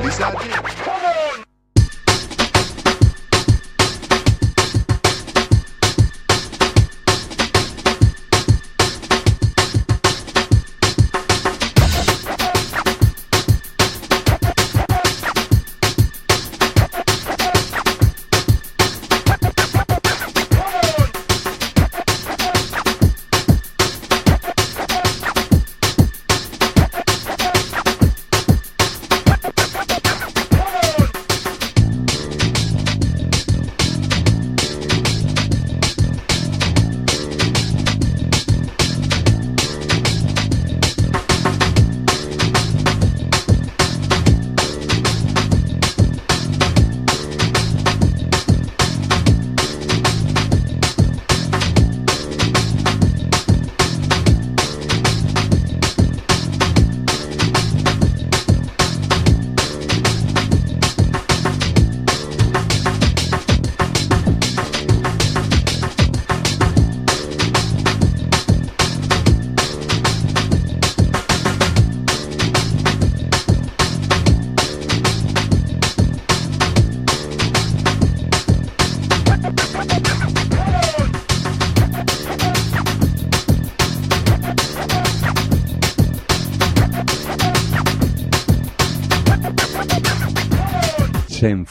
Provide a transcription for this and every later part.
At least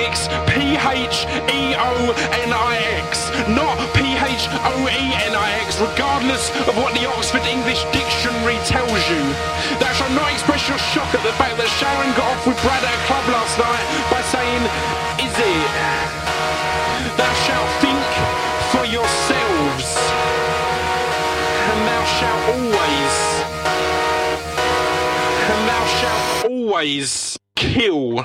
Phoenix, P H E O N I X, not P H O E N I X, regardless of what the Oxford English Dictionary tells you. That shall not express your shock at the fact that Sharon got off with Brad at a club last night by saying, Is it? Thou shalt think for yourselves, and thou shalt always, and thou shalt always kill.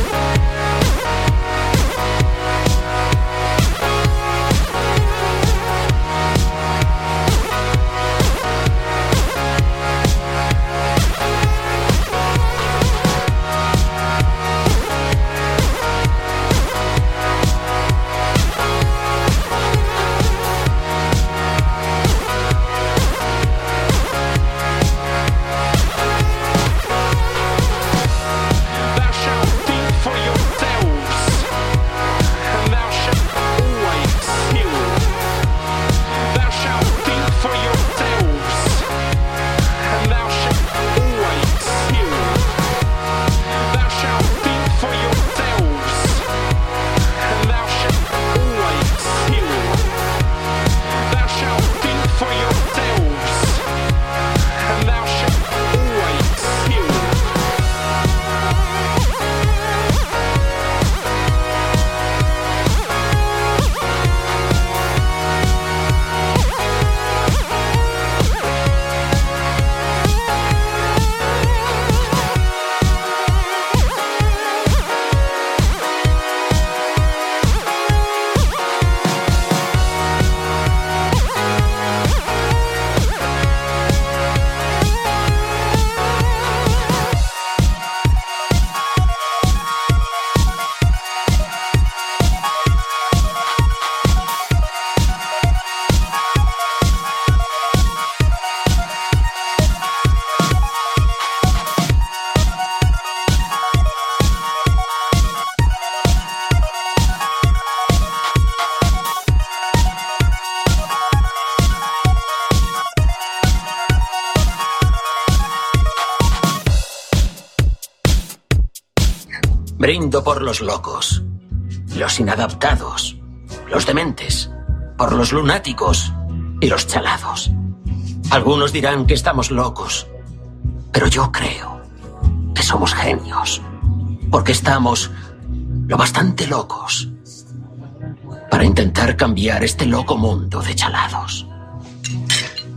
los inadaptados, los dementes, por los lunáticos y los chalados. Algunos dirán que estamos locos, pero yo creo que somos genios, porque estamos lo bastante locos para intentar cambiar este loco mundo de chalados.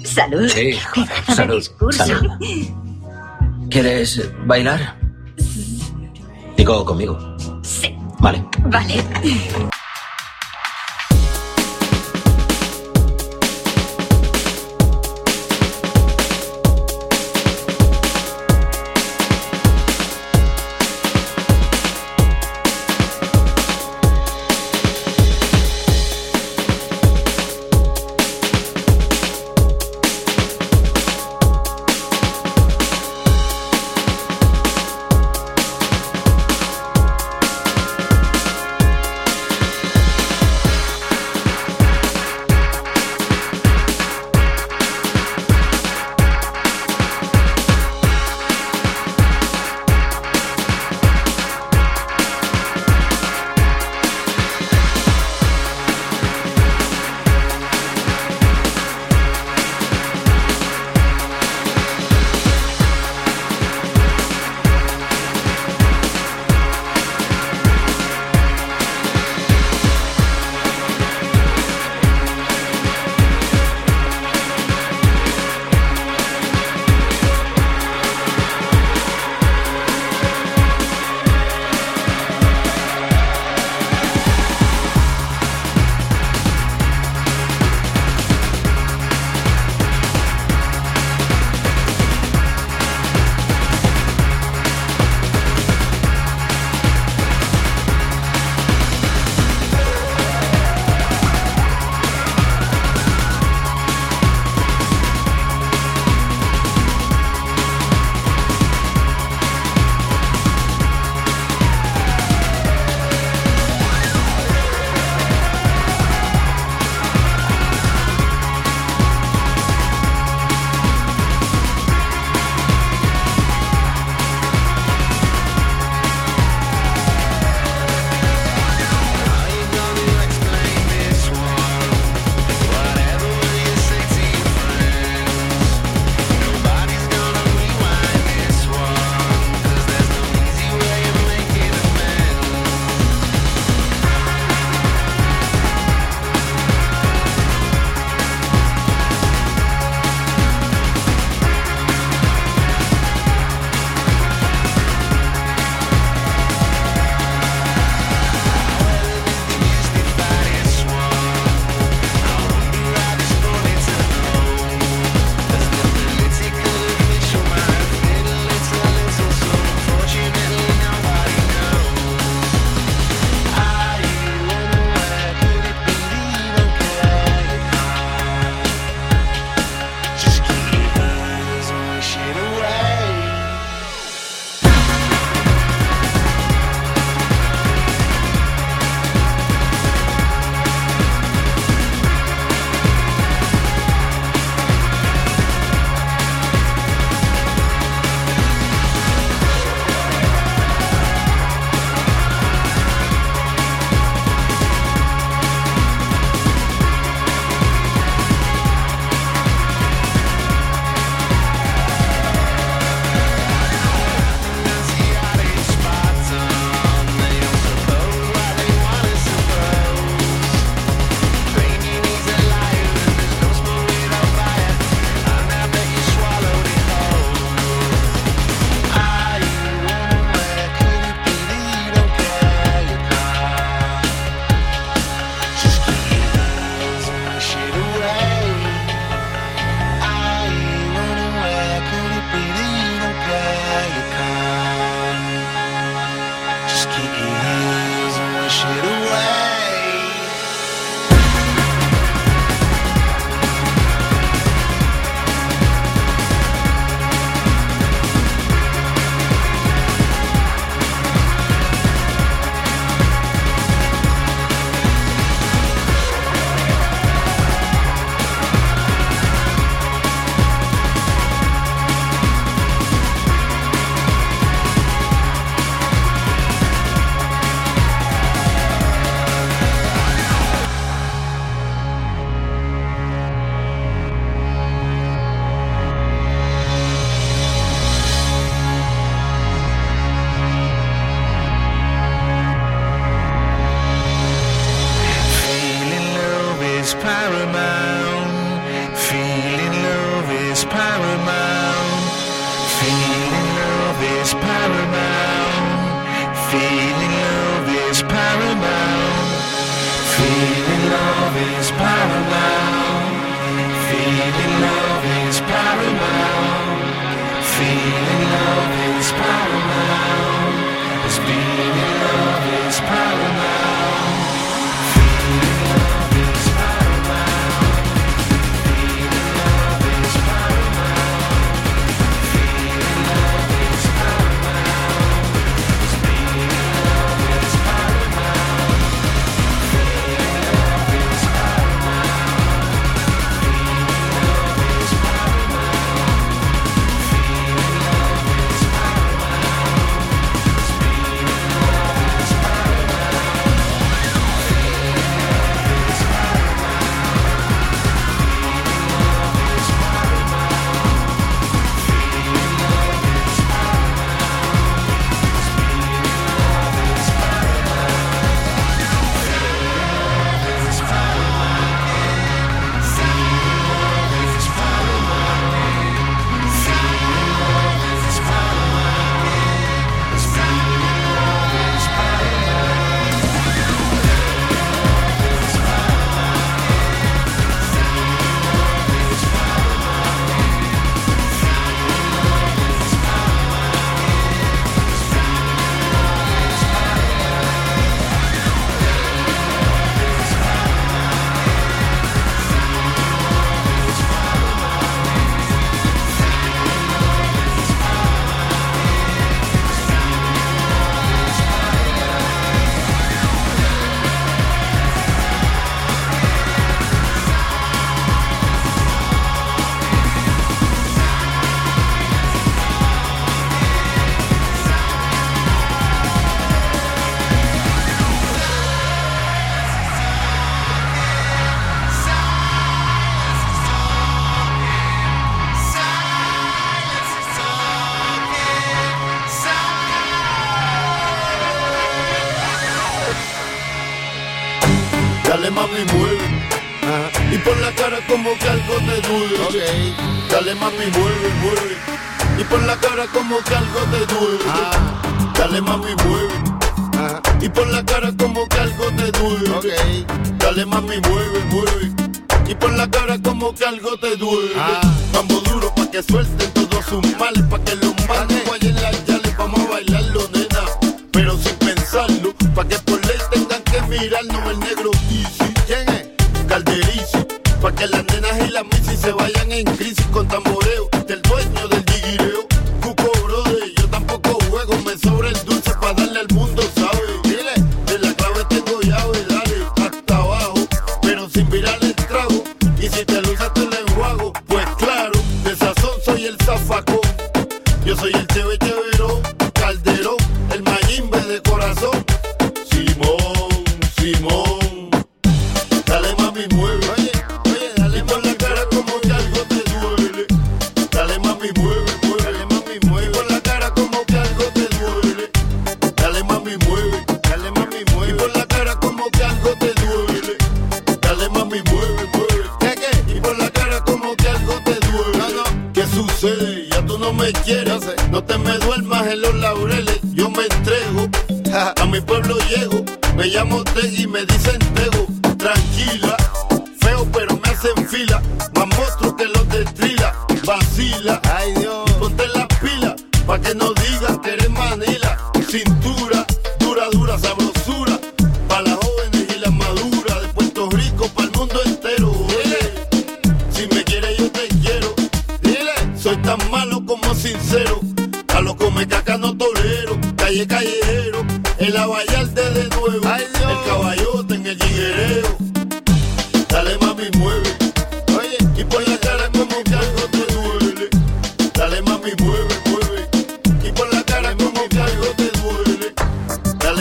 Salud. Sí, joder, salud, salud. ¿Quieres bailar? Digo conmigo. Sí. Vale. Vale. Dale mami, vuelve, vuelve. Y por la cara como que algo te duele. Ah. Dale mami, vuelve. Y por la cara como que algo te duele. Okay. Dale mami, vuelve, vuelve. Y por la cara como que algo te duele. Ah. Duro pa' que suelten todos sus males, pa' que los males vayan las yales. Vamos a bailarlo, nena, pero sin pensarlo, pa' que por ley tengan que mirar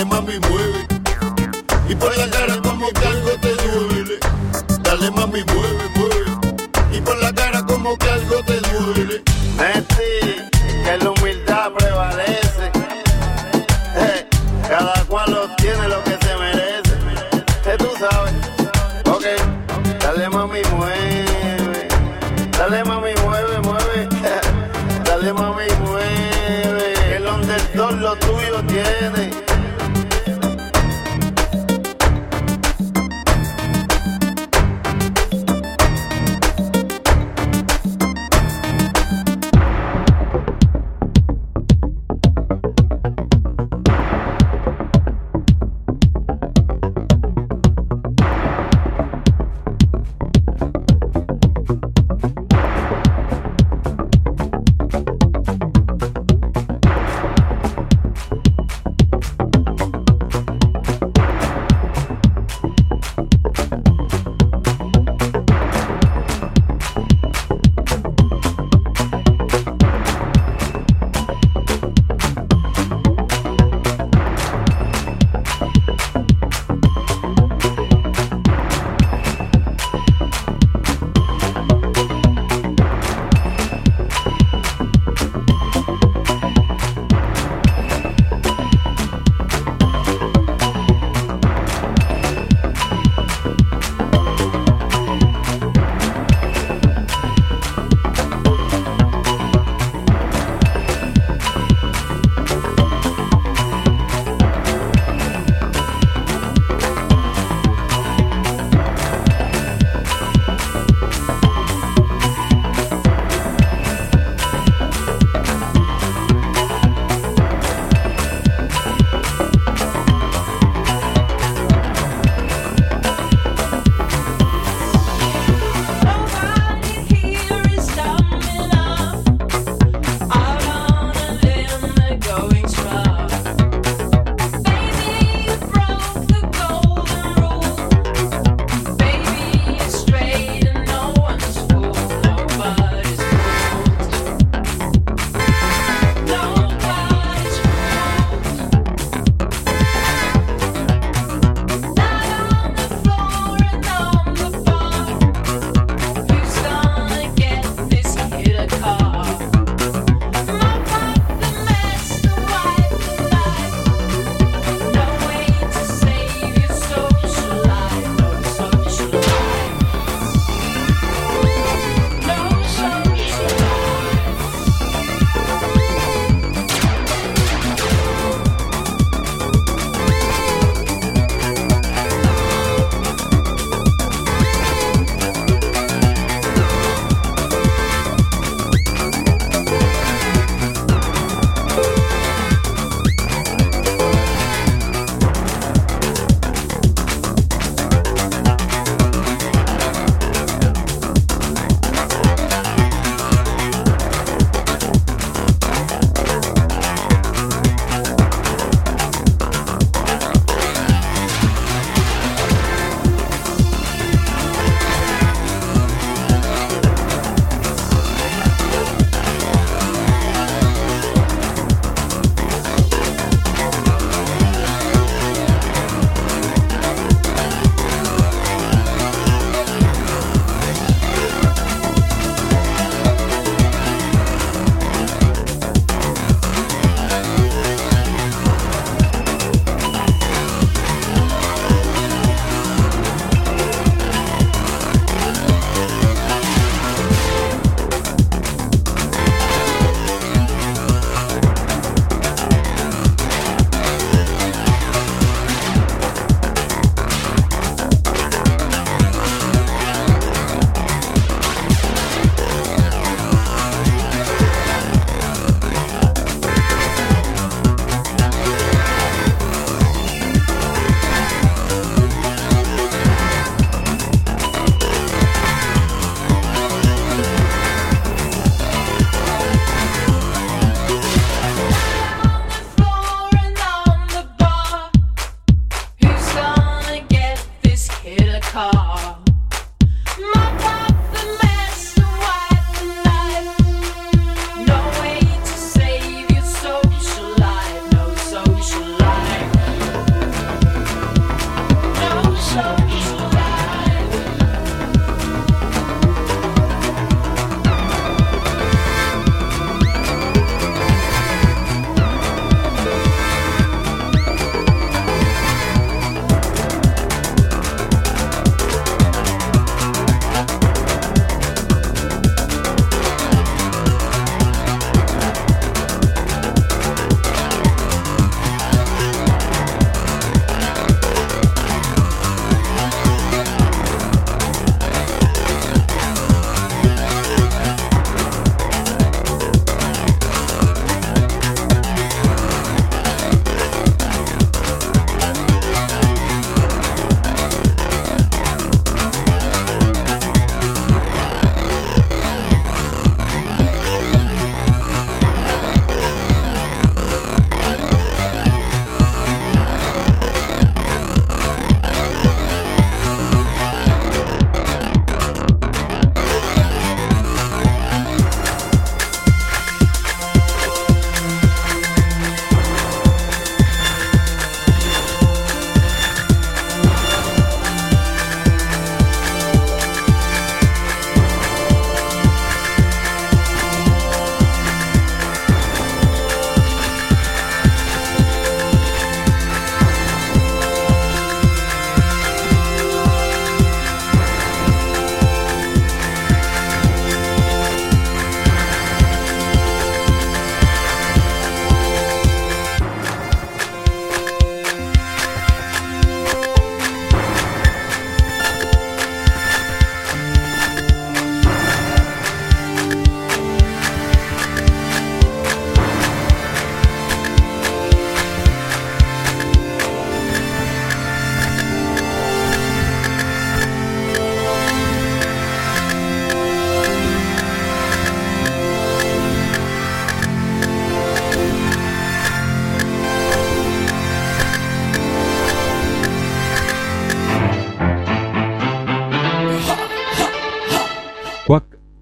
Ay, mami,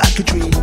like a dream.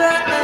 set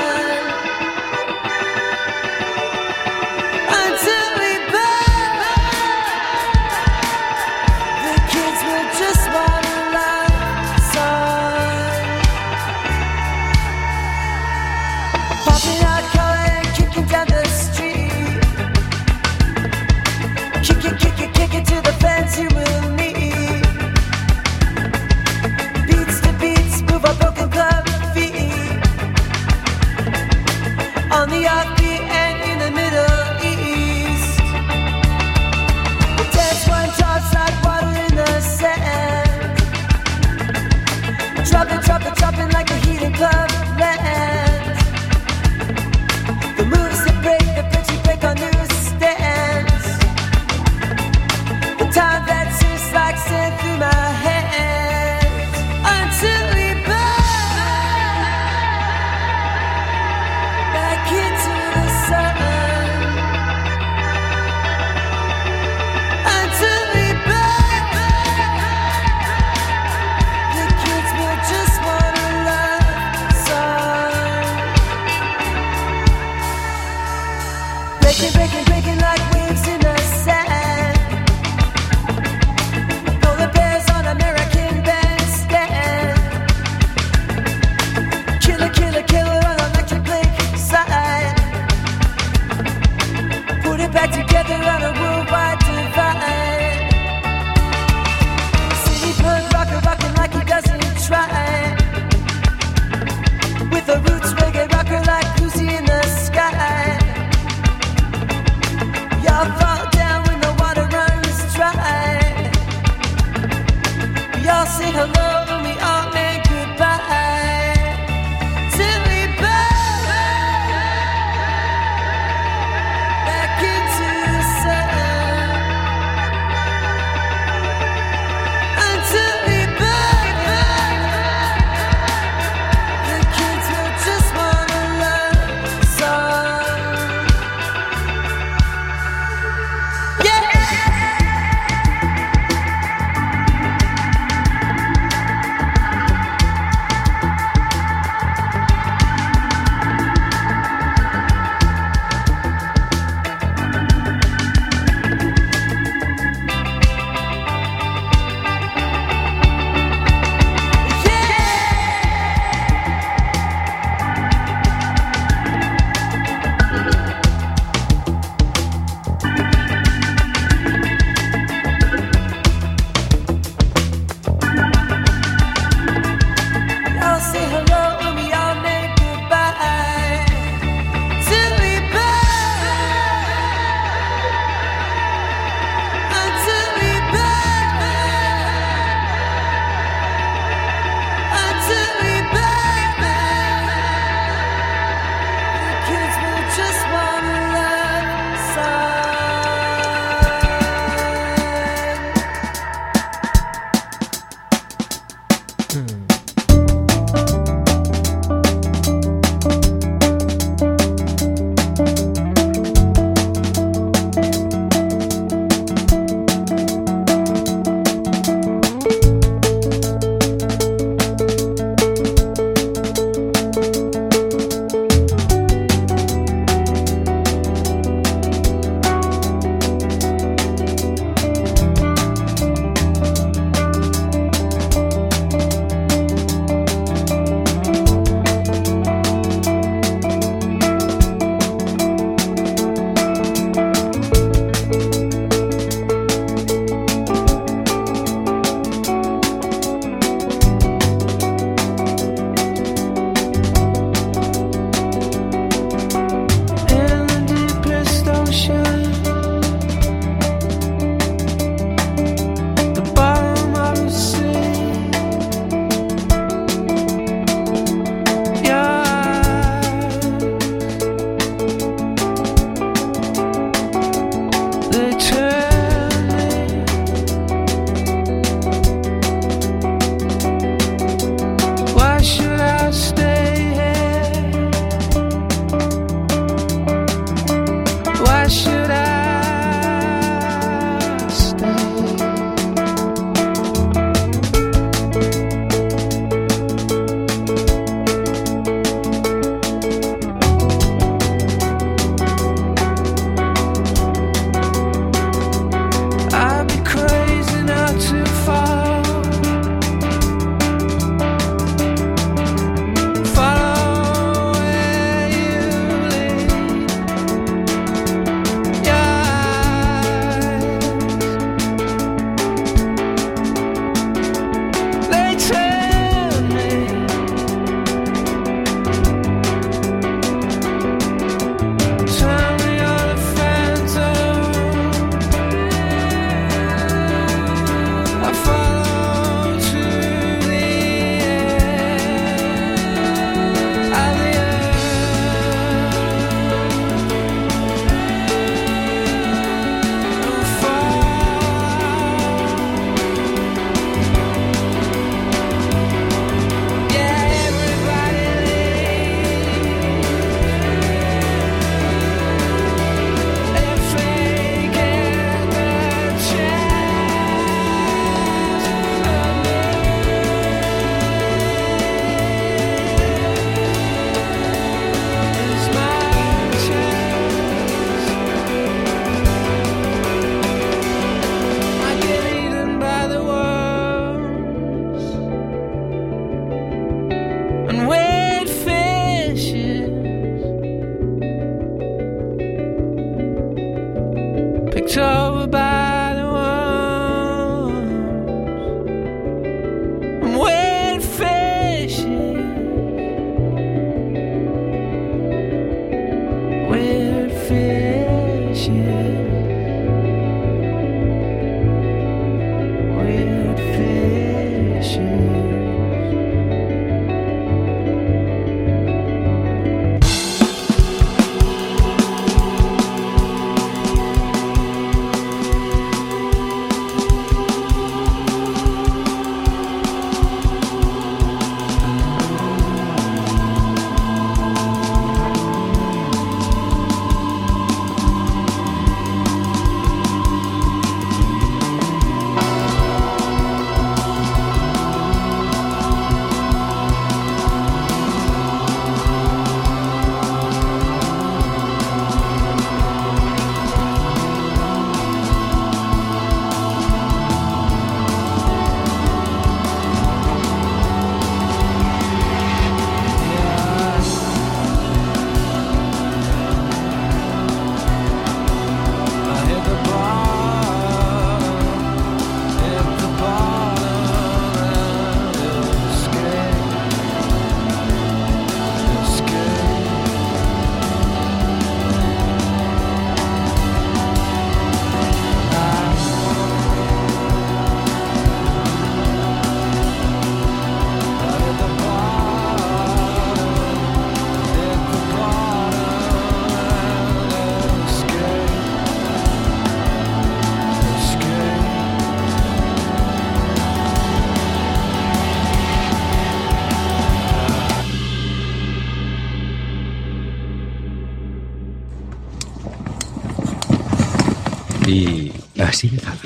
vasija.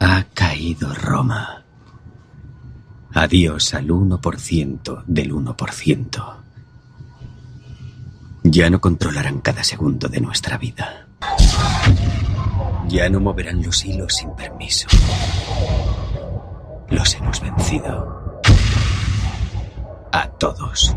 Ha caído Roma. Adiós al 1% del 1%. Ya no controlarán cada segundo de nuestra vida. Ya no moverán los hilos sin permiso. Los hemos vencido. A todos.